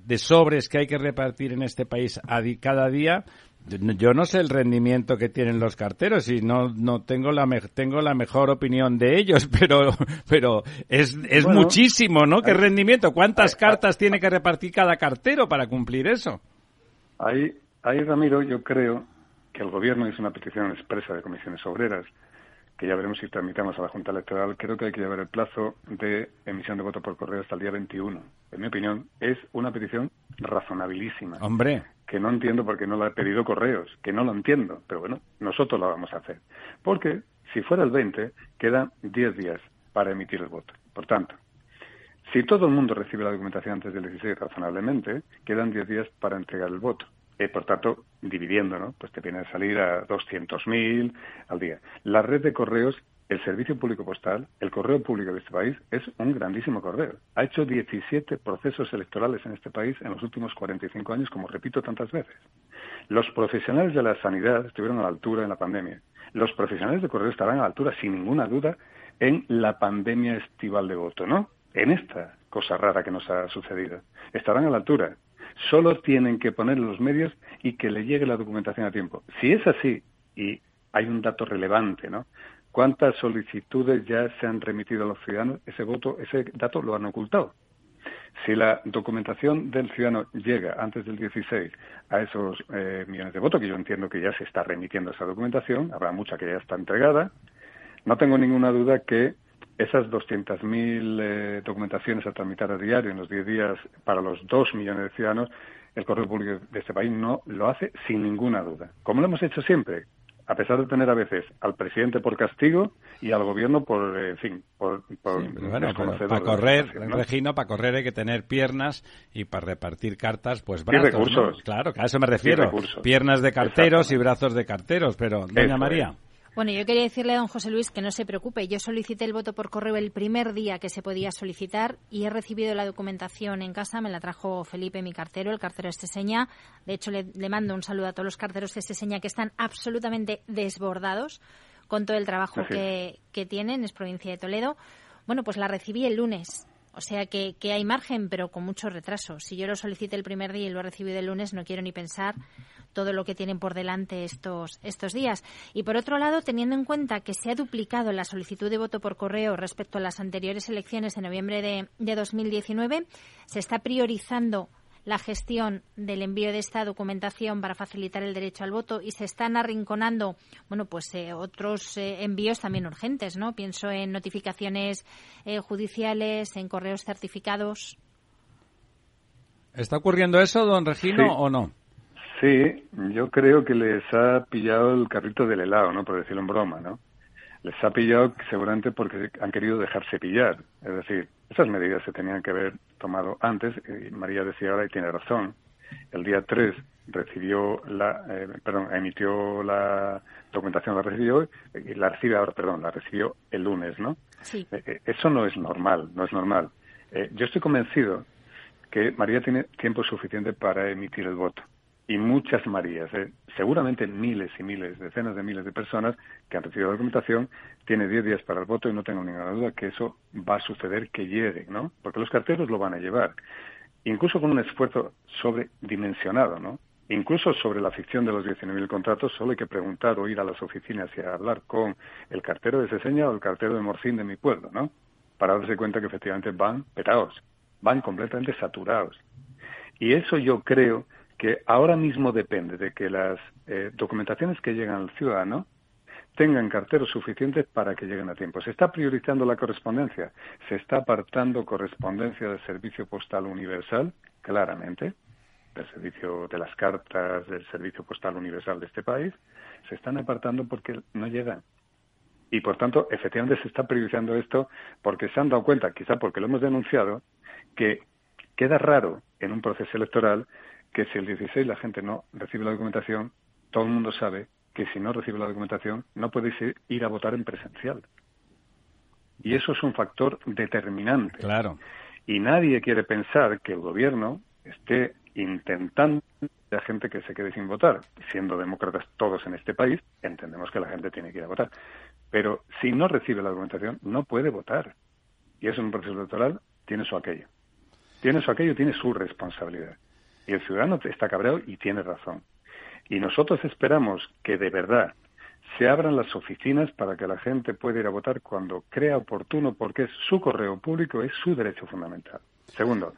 de sobres que hay que repartir en este país a di- cada día. Yo no sé el rendimiento que tienen los carteros y no no tengo la me- tengo la mejor opinión de ellos, [laughs] pero pero es es Bueno, muchísimo, ¿no? ¿Qué hay- rendimiento? ¿Cuántas hay- cartas tiene que repartir cada cartero para cumplir eso? Ahí, ahí, Ramiro, yo creo que el Gobierno hizo una petición expresa de comisiones obreras, que ya veremos si tramitamos a la Junta Electoral. Creo que hay que llevar el plazo de emisión de voto por correo hasta el día 21. En mi opinión, es una petición razonabilísima, Hombre, que no entiendo por qué no la ha pedido Correos, que no lo entiendo, pero bueno, nosotros la vamos a hacer. Porque si fuera el 20, quedan 10 días para emitir el voto. Por tanto, si todo el mundo recibe la documentación antes del 16 razonablemente, quedan 10 días para entregar el voto. Eh, por tanto, dividiendo, ¿no? Pues te viene a salir a 200.000 al día. La red de correos, el servicio público postal, el correo público de este país es un grandísimo correo. Ha hecho 17 procesos electorales en este país en los últimos 45 años, como repito tantas veces. Los profesionales de la sanidad estuvieron a la altura en la pandemia. Los profesionales de correo estarán a la altura, sin ninguna duda, en la pandemia estival de voto, ¿no? En esta cosa rara que nos ha sucedido. Estarán a la altura. Solo tienen que poner los medios y que le llegue la documentación a tiempo. Si es así, y hay un dato relevante, ¿no? ¿Cuántas solicitudes ya se han remitido a los ciudadanos? Ese voto, ese dato lo han ocultado. Si la documentación del ciudadano llega antes del 16 a esos eh, millones de votos, que yo entiendo que ya se está remitiendo esa documentación, habrá mucha que ya está entregada, no tengo ninguna duda que esas 200.000 eh, documentaciones a tramitar a diario en los 10 días para los 2 millones de ciudadanos, el correo público de este país no lo hace sin ninguna duda. Como lo hemos hecho siempre, a pesar de tener a veces al presidente por castigo y al gobierno por, eh, en fin, por, por Sí, pero bueno, para correr, ¿no? Regino, para correr hay que tener piernas y para repartir cartas, pues brazos. recursos. ¿no? Claro, que a eso me refiero. recursos. Piernas de carteros y brazos de carteros, pero, doña Eso María. es. Bueno, yo quería decirle a don José Luis que no se preocupe. Yo solicité el voto por correo el primer día que se podía solicitar y he recibido la documentación en casa. Me la trajo Felipe, mi cartero, el cartero de Esteseña. De hecho, le, le mando un saludo a todos los carteros de Esteseña que están absolutamente desbordados con todo el trabajo que, que tienen. Es provincia de Toledo. Bueno, pues la recibí el lunes. O sea que, que hay margen, pero con mucho retraso. Si yo lo solicité el primer día y lo he recibido el lunes, no quiero ni pensar todo lo que tienen por delante estos, estos días. Y por otro lado, teniendo en cuenta que se ha duplicado la solicitud de voto por correo respecto a las anteriores elecciones de noviembre de, de 2019, se está priorizando la gestión del envío de esta documentación para facilitar el derecho al voto y se están arrinconando, bueno, pues eh, otros eh, envíos también urgentes, ¿no? Pienso en notificaciones eh, judiciales, en correos certificados. ¿Está ocurriendo eso, don Regino, o no? Sí, yo creo que les ha pillado el carrito del helado, ¿no? Por decirlo en broma, ¿no? Les ha pillado seguramente porque han querido dejarse pillar. Es decir, esas medidas se tenían que haber tomado antes, y María decía ahora y tiene razón. El día 3 recibió la, eh, perdón, emitió la documentación, la recibió, y la recibe ahora, perdón, la recibió el lunes, ¿no? Sí. Eh, eh, eso no es normal, no es normal. yo estoy convencido que María tiene tiempo suficiente para emitir el voto y muchas Marías, ¿eh? seguramente miles y miles, decenas de miles de personas que han recibido la documentación, tiene 10 días para el voto y no tengo ninguna duda que eso va a suceder que llegue, ¿no? Porque los carteros lo van a llevar, incluso con un esfuerzo sobredimensionado, ¿no? Incluso sobre la ficción de los 19.000 contratos, solo hay que preguntar o ir a las oficinas y hablar con el cartero de Seseña o el cartero de Morcín de mi pueblo, ¿no? Para darse cuenta que efectivamente van petados, van completamente saturados. Y eso yo creo que ahora mismo depende de que las eh, documentaciones que llegan al ciudadano tengan carteros suficientes para que lleguen a tiempo. Se está priorizando la correspondencia, se está apartando correspondencia del servicio postal universal, claramente, del servicio de las cartas, del servicio postal universal de este país, se están apartando porque no llegan. Y por tanto, efectivamente se está priorizando esto porque se han dado cuenta, quizá porque lo hemos denunciado, que queda raro en un proceso electoral que si el 16 la gente no recibe la documentación, todo el mundo sabe que si no recibe la documentación no puede ir a votar en presencial. Y eso es un factor determinante. Claro. Y nadie quiere pensar que el gobierno esté intentando a gente que se quede sin votar. Siendo demócratas todos en este país, entendemos que la gente tiene que ir a votar. Pero si no recibe la documentación, no puede votar. Y eso en un proceso electoral tiene su aquello. Tiene su aquello, tiene su responsabilidad. Y el ciudadano está cabreado y tiene razón. Y nosotros esperamos que de verdad se abran las oficinas para que la gente pueda ir a votar cuando crea oportuno, porque es su correo público, es su derecho fundamental. Segundo,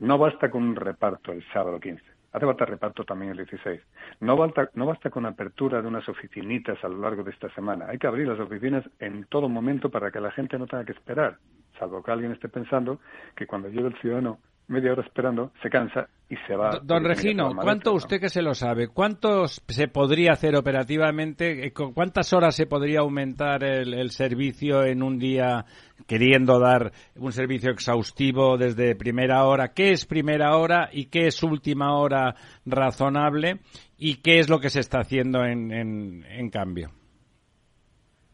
no basta con un reparto el sábado 15. Hace falta reparto también el 16. No basta, no basta con apertura de unas oficinitas a lo largo de esta semana. Hay que abrir las oficinas en todo momento para que la gente no tenga que esperar, salvo que alguien esté pensando que cuando llegue el ciudadano media hora esperando, se cansa y se va. Don Regino, ¿cuánto usted que se lo sabe? ¿Cuánto se podría hacer operativamente? Eh, ¿Cuántas horas se podría aumentar el, servicio en un día queriendo dar un servicio exhaustivo desde primera hora? ¿Qué es primera hora y qué es última hora razonable? ¿Y qué es lo que se está haciendo en, en, en cambio?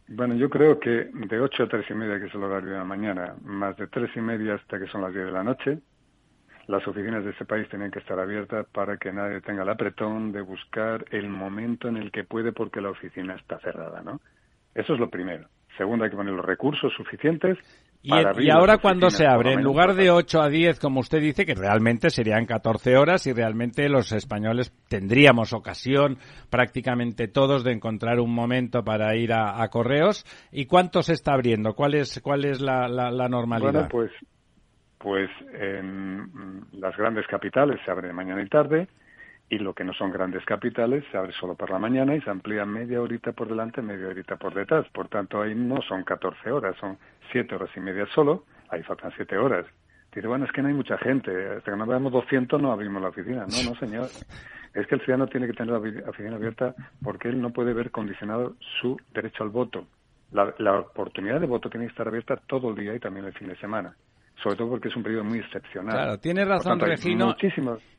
Bueno, yo creo que de 8 a 3 y media, que es el horario de la mañana, más de 3 y media hasta que son las 10 de la noche, las oficinas de ese país tienen que estar abiertas para que nadie tenga el apretón de buscar el momento en el que puede porque la oficina está cerrada, ¿no? Eso es lo primero. Segundo, hay que poner los recursos suficientes y, y, ahora cuando se abre, en lugar de 8 a 10, como usted dice, que realmente serían 14 horas y realmente los españoles tendríamos ocasión, prácticamente todos, de encontrar un momento para ir a, correos. ¿Y cuánto se está abriendo? ¿Cuál es, cuál es la, la, la normalidad? Bueno, pues pues en las grandes capitales se abre mañana y tarde y lo que no son grandes capitales se abre solo por la mañana y se amplía media horita por delante, media horita por detrás. Por tanto, ahí no son 14 horas, son 7 horas y media solo, ahí faltan 7 horas. Dice, bueno, es que no hay mucha gente, hasta que no veamos 200 no abrimos la oficina. No, no, señor. Es que el ciudadano tiene que tener la oficina abierta porque él no puede ver condicionado su derecho al voto. La, la oportunidad de voto tiene que estar abierta todo el día y también el fin de semana sobre todo porque es un periodo muy excepcional. Claro, tiene razón Regino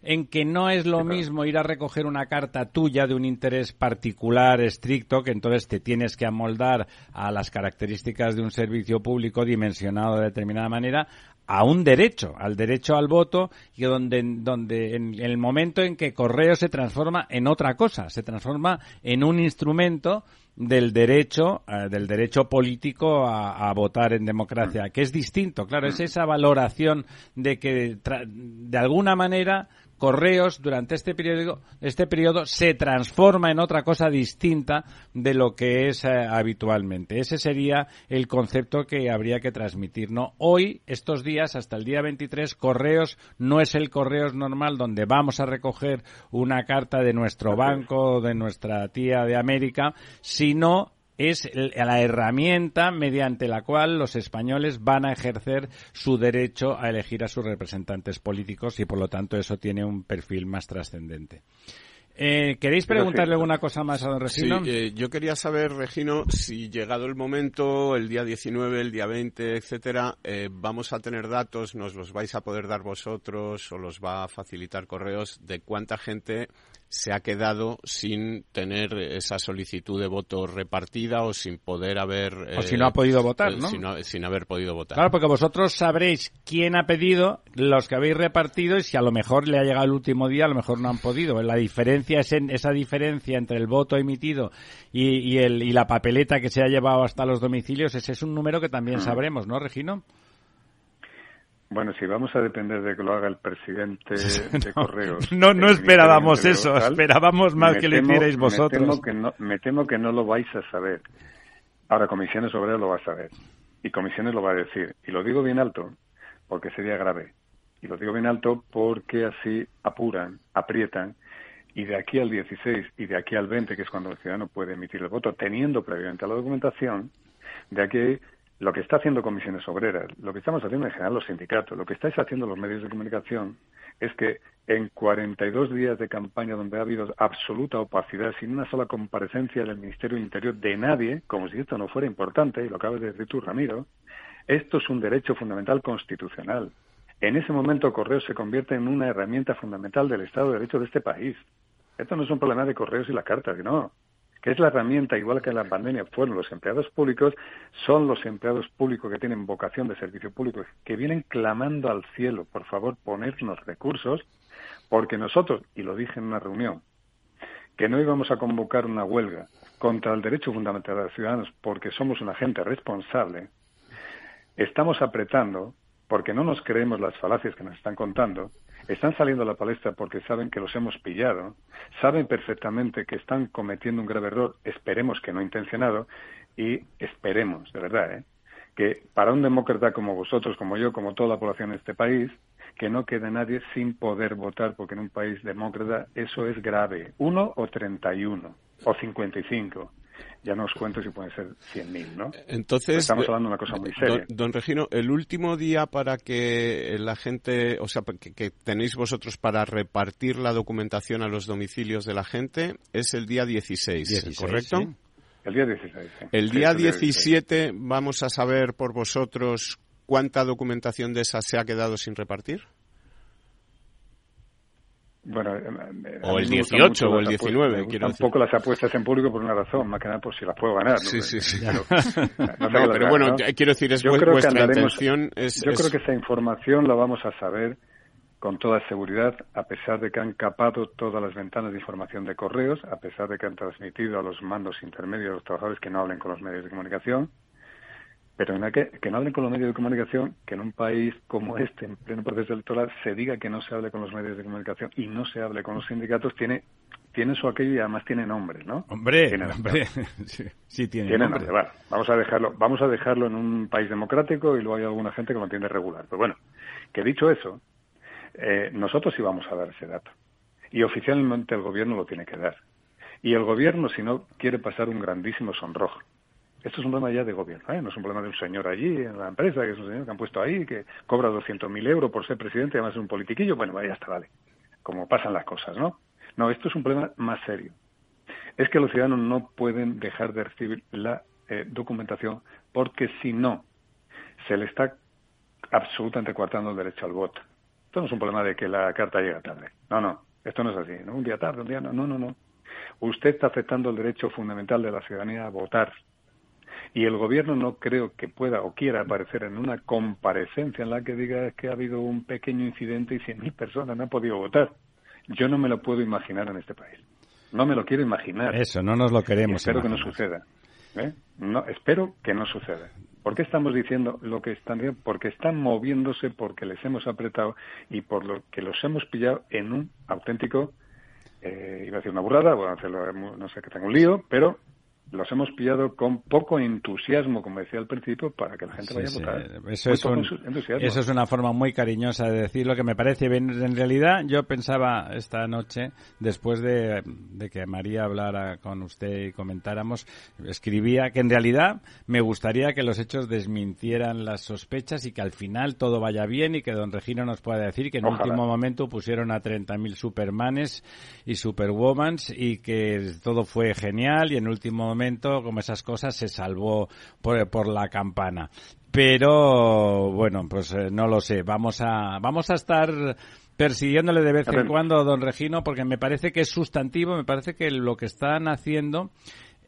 en que no es lo mismo ir a recoger una carta tuya de un interés particular, estricto, que entonces te tienes que amoldar a las características de un servicio público dimensionado de determinada manera, a un derecho, al derecho al voto, y donde, donde en el momento en que correo se transforma en otra cosa, se transforma en un instrumento del derecho, eh, del derecho político a, votar en democracia, que es distinto, claro, es esa valoración de que de alguna manera Correos durante este periodo, este periodo se transforma en otra cosa distinta de lo que es eh, habitualmente. Ese sería el concepto que habría que transmitir. ¿no? Hoy, estos días, hasta el día 23, Correos no es el Correos normal donde vamos a recoger una carta de nuestro banco de nuestra tía de América, sino es la herramienta mediante la cual los españoles van a ejercer su derecho a elegir a sus representantes políticos y por lo tanto eso tiene un perfil más trascendente. Eh, ¿Queréis preguntarle alguna cosa más a don Regino? Sí, eh, yo quería saber, Regino, si llegado el momento, el día 19, el día 20, etcétera, eh, vamos a tener datos, nos los vais a poder dar vosotros o los va a facilitar correos de cuánta gente se ha quedado sin tener esa solicitud de voto repartida o sin poder haber... o si no ha podido votar, ¿no? Sin, haber podido votar. Claro, porque vosotros sabréis quién ha pedido, los que habéis repartido y si a lo mejor le ha llegado el último día, a lo mejor no han podido. La diferencia es en esa diferencia entre el voto emitido y, y, el, y la papeleta que se ha llevado hasta los domicilios, ese es un número que también sabremos, ¿no, Regino? Bueno, si vamos a depender de que lo haga el presidente [laughs] de Correos. No, no esperábamos eso, esperábamos más que lo hicierais vosotros. Me temo, que no, me temo que no lo vais a saber. Ahora, Comisiones Obreras lo va a saber. Y Comisiones lo va a decir. Y lo digo bien alto, porque sería grave. Y lo digo bien alto porque así apuran, aprietan. Y de aquí al 16 y de aquí al 20, que es cuando el ciudadano puede emitir el voto, teniendo previamente la documentación, de aquí lo que está haciendo Comisiones Obreras, lo que estamos haciendo en general los sindicatos, lo que estáis haciendo los medios de comunicación, es que en 42 días de campaña donde ha habido absoluta opacidad, sin una sola comparecencia del Ministerio Interior de nadie, como si esto no fuera importante, y lo acabas de decir tú, Ramiro, esto es un derecho fundamental constitucional. En ese momento Correos se convierte en una herramienta fundamental del Estado de Derecho de este país. Esto no es un problema de Correos y la carta, no es la herramienta, igual que en la pandemia fueron los empleados públicos, son los empleados públicos que tienen vocación de servicio público, que vienen clamando al cielo, por favor, ponernos recursos, porque nosotros, y lo dije en una reunión, que no íbamos a convocar una huelga contra el derecho fundamental de los ciudadanos porque somos una gente responsable, estamos apretando porque no nos creemos las falacias que nos están contando están saliendo a la palestra porque saben que los hemos pillado, saben perfectamente que están cometiendo un grave error, esperemos que no intencionado, y esperemos, de verdad, ¿eh? que para un demócrata como vosotros, como yo, como toda la población de este país, que no quede nadie sin poder votar, porque en un país demócrata eso es grave. Uno o treinta y uno, o cincuenta y cinco ya no os cuento si pueden ser 100.000, ¿no? Entonces, estamos hablando de una cosa muy seria. Don, Regino, el último día para que la gente, o sea, que, tenéis vosotros para repartir la documentación a los domicilios de la gente es el día 16, ¿correcto? El día 16. El día 17 vamos a saber por vosotros cuánta documentación de esa se ha quedado sin repartir. Bueno, eh, eh, o el 18 o el 19. Tampoco las apuestas en público por una razón, más que nada por si las puedo ganar. Sí, sí, sí. [laughs] [laughs] pero bueno, quiero decir, es yo vuestra intención. Es, yo creo que esa información la vamos a saber con toda seguridad, a pesar de que han capado todas las ventanas de información de correos, a pesar de que han transmitido a los mandos intermedios, a los trabajadores que no hablen con los medios de comunicación, pero en que, que no hablen con los medios de comunicación, que en un país como este, en pleno proceso electoral, se diga que no se hable con los medios de comunicación y no se hable con los sindicatos, tiene tiene su aquello y además tiene nombre, ¿no? Hombre, hombre. [laughs] sí, tiene, nombre. vamos a dejarlo, vamos a dejarlo en un país democrático y luego hay alguna gente que lo entiende regular. Pero bueno, que dicho eso, eh, nosotros sí vamos a dar ese dato y oficialmente el gobierno lo tiene que dar. Y el gobierno, si no, quiere pasar un grandísimo sonrojo esto es un problema ya de gobierno, ¿eh? no es un problema de un señor allí en la empresa, que es un señor que han puesto ahí, que cobra 200.000 euros por ser presidente además es un politiquillo. Bueno, ya está, vale. Como pasan las cosas, ¿no? No, esto es un problema más serio. Es que los ciudadanos no pueden dejar de recibir la eh, documentación porque si no, se le está absolutamente coartando el derecho al voto. Esto no es un problema de que la carta llega tarde. No, no, esto no es así. ¿no? Un día tarde, un día no, no, no, no. Usted está afectando el derecho fundamental de la ciudadanía a votar y el gobierno no creo que pueda o quiera aparecer en una comparecencia en la que diga que ha habido un pequeño incidente y 100.000 personas no han podido votar. Yo no me lo puedo imaginar en este país. No me lo quiero imaginar. Eso, no nos lo queremos. espero que no suceda. ¿eh? No, espero que no suceda. ¿Por qué estamos diciendo lo que están diciendo? Porque están moviéndose, porque les hemos apretado y por lo que los hemos pillado en un auténtico, eh, iba a decir una burrada, bueno, hacerlo, no sé que tengo un lío, pero los hemos pillado con poco entusiasmo, como decía al principio, para que la gente vaya a votar. Eso es, eso es, una forma muy cariñosa de decir lo que me parece bien. En realidad, yo pensaba esta noche, después de, de, que María hablara con usted y comentáramos, escribía que en realidad me gustaría que los hechos desmintieran las sospechas y que al final todo vaya bien y que don Regino nos pueda decir que en último momento pusieron a 30.000 Supermanes y Superwomans y que todo fue genial y en último momento, como esas cosas, se salvó por, por la campana. Pero, bueno, pues eh, no lo sé. Vamos a, vamos a estar persiguiéndole de vez en cuando a don Regino porque me parece que es sustantivo, me parece que lo que están haciendo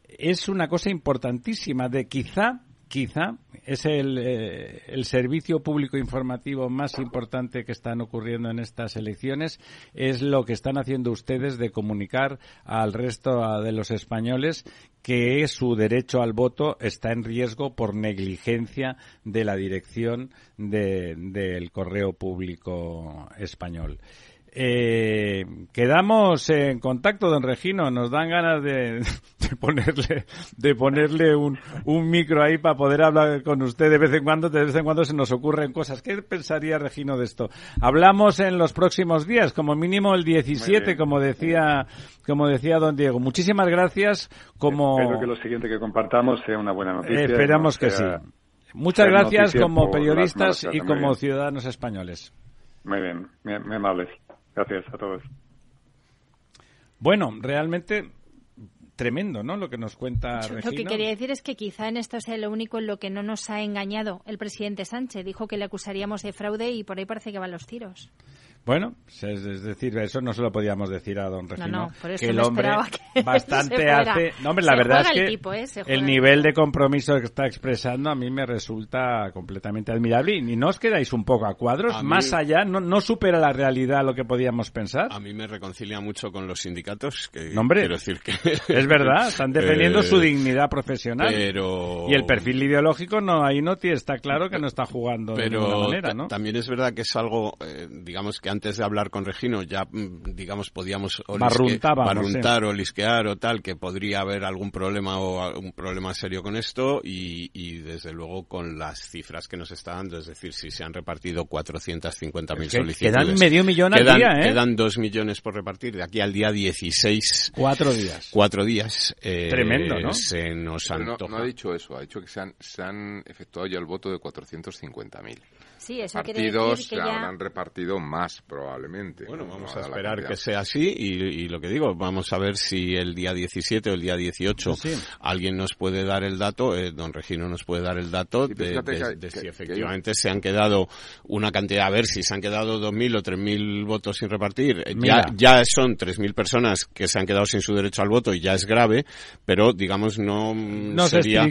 es una cosa importantísima de quizá quizá es el, eh, el, servicio público informativo más importante que están ocurriendo en estas elecciones, es lo que están haciendo ustedes de comunicar al resto de los españoles que su derecho al voto está en riesgo por negligencia de la dirección del correo público español. Eh, quedamos en contacto, don Regino. Nos dan ganas [laughs] de, ponerle, de ponerle un, un, micro ahí para poder hablar con usted de vez en cuando. De vez en cuando se nos ocurren cosas. ¿Qué pensaría Regino de esto? Hablamos en los próximos días, como mínimo el 17, como decía, como decía don Diego. Muchísimas gracias. Como espero que lo siguiente que compartamos sea una buena noticia. esperamos que sí. Muchas gracias como periodistas y como ciudadanos españoles. Muy bien, muy amables. Gracias a todos. Bueno, realmente tremendo, ¿no? Lo que nos cuenta Regina. Lo que quería decir es que quizá en esto sea lo único en lo que no nos ha engañado el presidente Sánchez. Dijo que le acusaríamos de fraude y por ahí parece que van los tiros. Bueno, es, decir, eso no se lo podíamos decir a don Regino. No, no, por eso que el hombre que [laughs] bastante hace. No, hombre, la verdad es que ¿eh? el, nivel de compromiso que está expresando a mí me resulta completamente admirable. Y no os quedáis un poco a cuadros, más allá, no, no supera la realidad lo que podíamos pensar. A mí me reconcilia mucho con los sindicatos. Que, hombre, quiero decir que [laughs] es verdad, están defendiendo [laughs] su eh, dignidad profesional. Pero... Y el perfil ideológico no ahí no está claro que no está jugando de ninguna manera, ¿no? También es verdad que es algo, eh, digamos que antes de hablar con Regino ya, mm, digamos, podíamos barruntar o lisquear o tal, que podría haber algún problema o algún problema serio con esto y, desde luego con las cifras que nos está dando, es decir, si se han repartido 450.000 solicitudes. Quedan medio millón al día, ¿eh? Quedan dos millones por repartir de aquí al día 16. Cuatro días. Cuatro días. Eh, Tremendo, ¿no? Se nos no, ha dicho eso, ha dicho que se han, se han efectuado ya el voto de 450.000. Sí, eso partidos que habrán repartido más probablemente. Bueno, vamos a esperar que sea así y, lo que digo, vamos a ver si el día 17 o el día 18 alguien nos puede dar el dato, eh, don Regino nos puede dar el dato de, si efectivamente se han quedado una cantidad, a ver si se han quedado 2.000 o 3.000 votos sin repartir. Eh, ya, ya son 3.000 personas que se han quedado sin su derecho al voto y ya es grave, pero digamos no sería,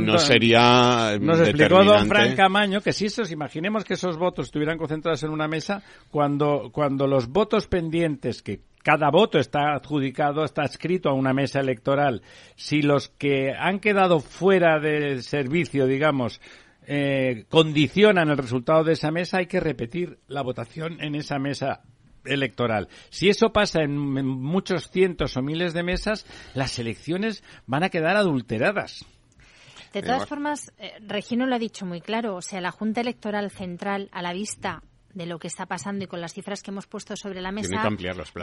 no sería Nos explicó don Frank Camaño que si eso os imaginemos que esos votos estuvieran concentrados en una mesa, cuando, cuando los votos pendientes, que cada voto está adjudicado, está escrito a una mesa electoral, si los que han quedado fuera del servicio, digamos, eh, condicionan el resultado de esa mesa, hay que repetir la votación en esa mesa electoral. Si eso pasa en, muchos cientos o miles de mesas, las elecciones van a quedar adulteradas. De todas formas, eh, Regino lo ha dicho muy claro, o sea, la Junta Electoral Central, a la vista de lo que está pasando y con las cifras que hemos puesto sobre la mesa,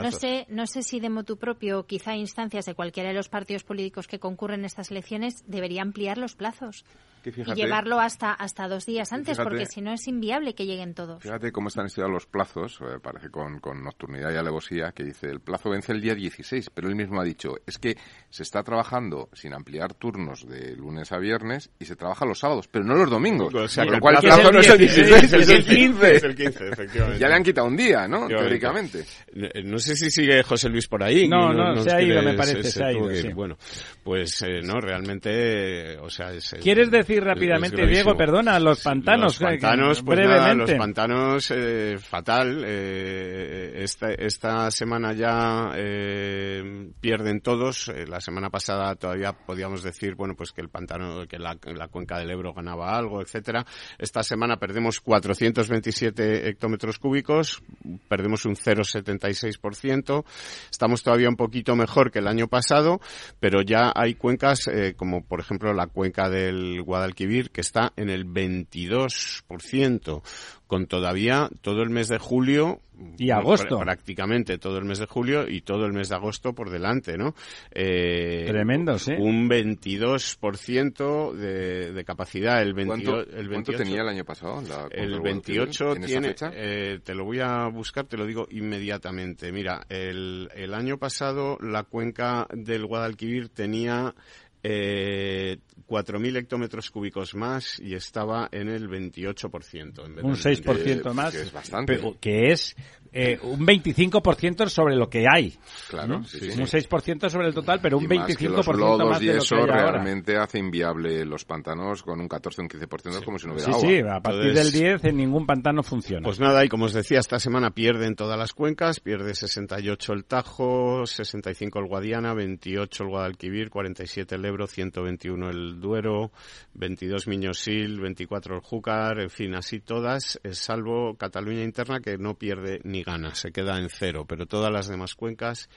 no sé, no sé si de motu propio, quizá instancias de cualquiera de los partidos políticos que concurren en estas elecciones, debería ampliar los plazos y llevarlo hasta, hasta dos días antes, porque si no es inviable que lleguen todos. Fíjate cómo están estudiados los plazos, eh, parece con, con, nocturnidad y alevosía, que dice el plazo vence el día 16, pero él mismo ha dicho, es que se está trabajando sin ampliar turnos de lunes a viernes y se trabaja los sábados, pero no los domingos. O sea, el plazo no es el 16, es el 15. Es el 15, efectivamente. [laughs] Ya le han quitado un día, ¿no? Teóricamente. Eh, no sé si sigue José Luis por ahí. No, no, se ha ido, me parece, se, ha ido. Bueno, pues eh, no, realmente, o sea... ¿Quieres decir decir rápidamente, Diego, perdona, los pantanos. Los pantanos, pues brevemente. los pantanos, eh, fatal. Eh, esta, esta semana ya eh, pierden todos. Eh, la semana pasada todavía podíamos decir, bueno, pues que el pantano, que la, la cuenca del Ebro ganaba algo, etcétera. Esta semana perdemos 427 hectómetros cúbicos, perdemos un 0,76%. Estamos todavía un poquito mejor que el año pasado, pero ya hay cuencas eh, como por ejemplo la cuenca del Guadalquivir que está en el 22%, con todavía todo el mes de julio y agosto. prácticamente todo el mes de julio y todo el mes de agosto por delante no eh, tremendo sí. un 22% de, de capacidad el, ¿Cuánto, el 28 tenía el año pasado el 28 tiene eh, te lo voy a buscar te lo digo inmediatamente. Mira el, el año pasado la cuenca del Guadalquivir tenía eh, 4.000 hectómetros cúbicos más y estaba en el 28%. En un 6% más, que es bastante. Pero que es eh, un 25% sobre lo que hay. Claro, Un 6% sobre el total, pero un 25% más, más de lo eso que hay realmente hace inviable los pantanos con un 14 o un 15% como si no hubiera sí, agua. Sí, a partir del 10 en ningún pantano funciona. Pues nada, y como os decía, esta semana pierden todas las cuencas, pierde 68 el Tajo, 65 el Guadiana, 28 el Guadalquivir, 47 el Ebro, 121 el Duero, 22 Miñosil, 24 el Júcar, en fin, así todas, salvo Cataluña interna que no pierde ni gana, se queda en cero, pero todas las demás cuencas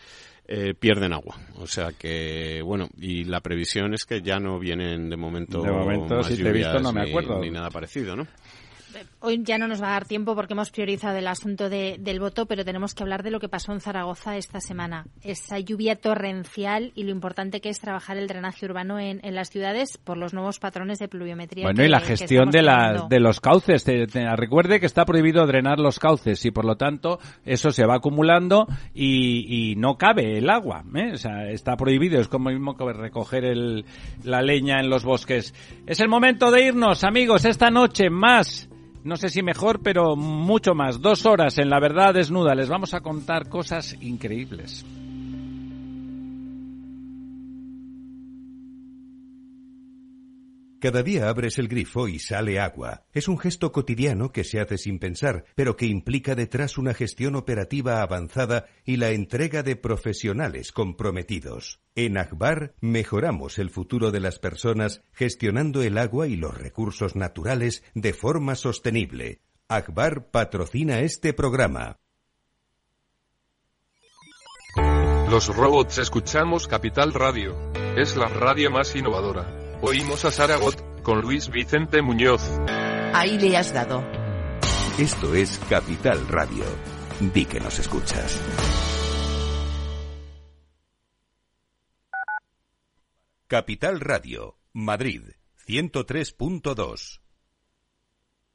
eh, pierden agua. O sea que, bueno, y la previsión es que ya no vienen de momento, de momento más si te he visto no me ni- acuerdo. ni nada parecido, ¿no? Hoy ya no nos va a dar tiempo porque hemos priorizado el asunto de- del voto, pero tenemos que hablar de lo que pasó en Zaragoza esta semana. Esa lluvia torrencial y lo importante que es trabajar el drenaje urbano en, en las ciudades por los nuevos patrones de pluviometría. Bueno, que- y la gestión de, de los cauces. Te- te- recuerde que está prohibido drenar los cauces y por lo tanto eso se va acumulando y, y no cabe el agua. ¿eh? O sea, está prohibido. Es como mismo que recoger el, la leña en los bosques. Es el momento de irnos, amigos, esta noche más. No sé si mejor, pero mucho más. Dos horas en La Verdad Desnuda. Les vamos a contar cosas increíbles. Cada día abres el grifo y sale agua. Es un gesto cotidiano que se hace sin pensar, pero que implica detrás una gestión operativa avanzada y la entrega de profesionales comprometidos. En Akbar mejoramos el futuro de las personas gestionando el agua y los recursos naturales de forma sostenible. Akbar patrocina este programa. Los robots escuchamos Capital Radio. Es la radio más innovadora. Oímos a Saragot, con Luis Vicente Muñoz. Ahí le has dado. Esto es Capital Radio. Di que nos escuchas. Capital Radio, Madrid, 103.2.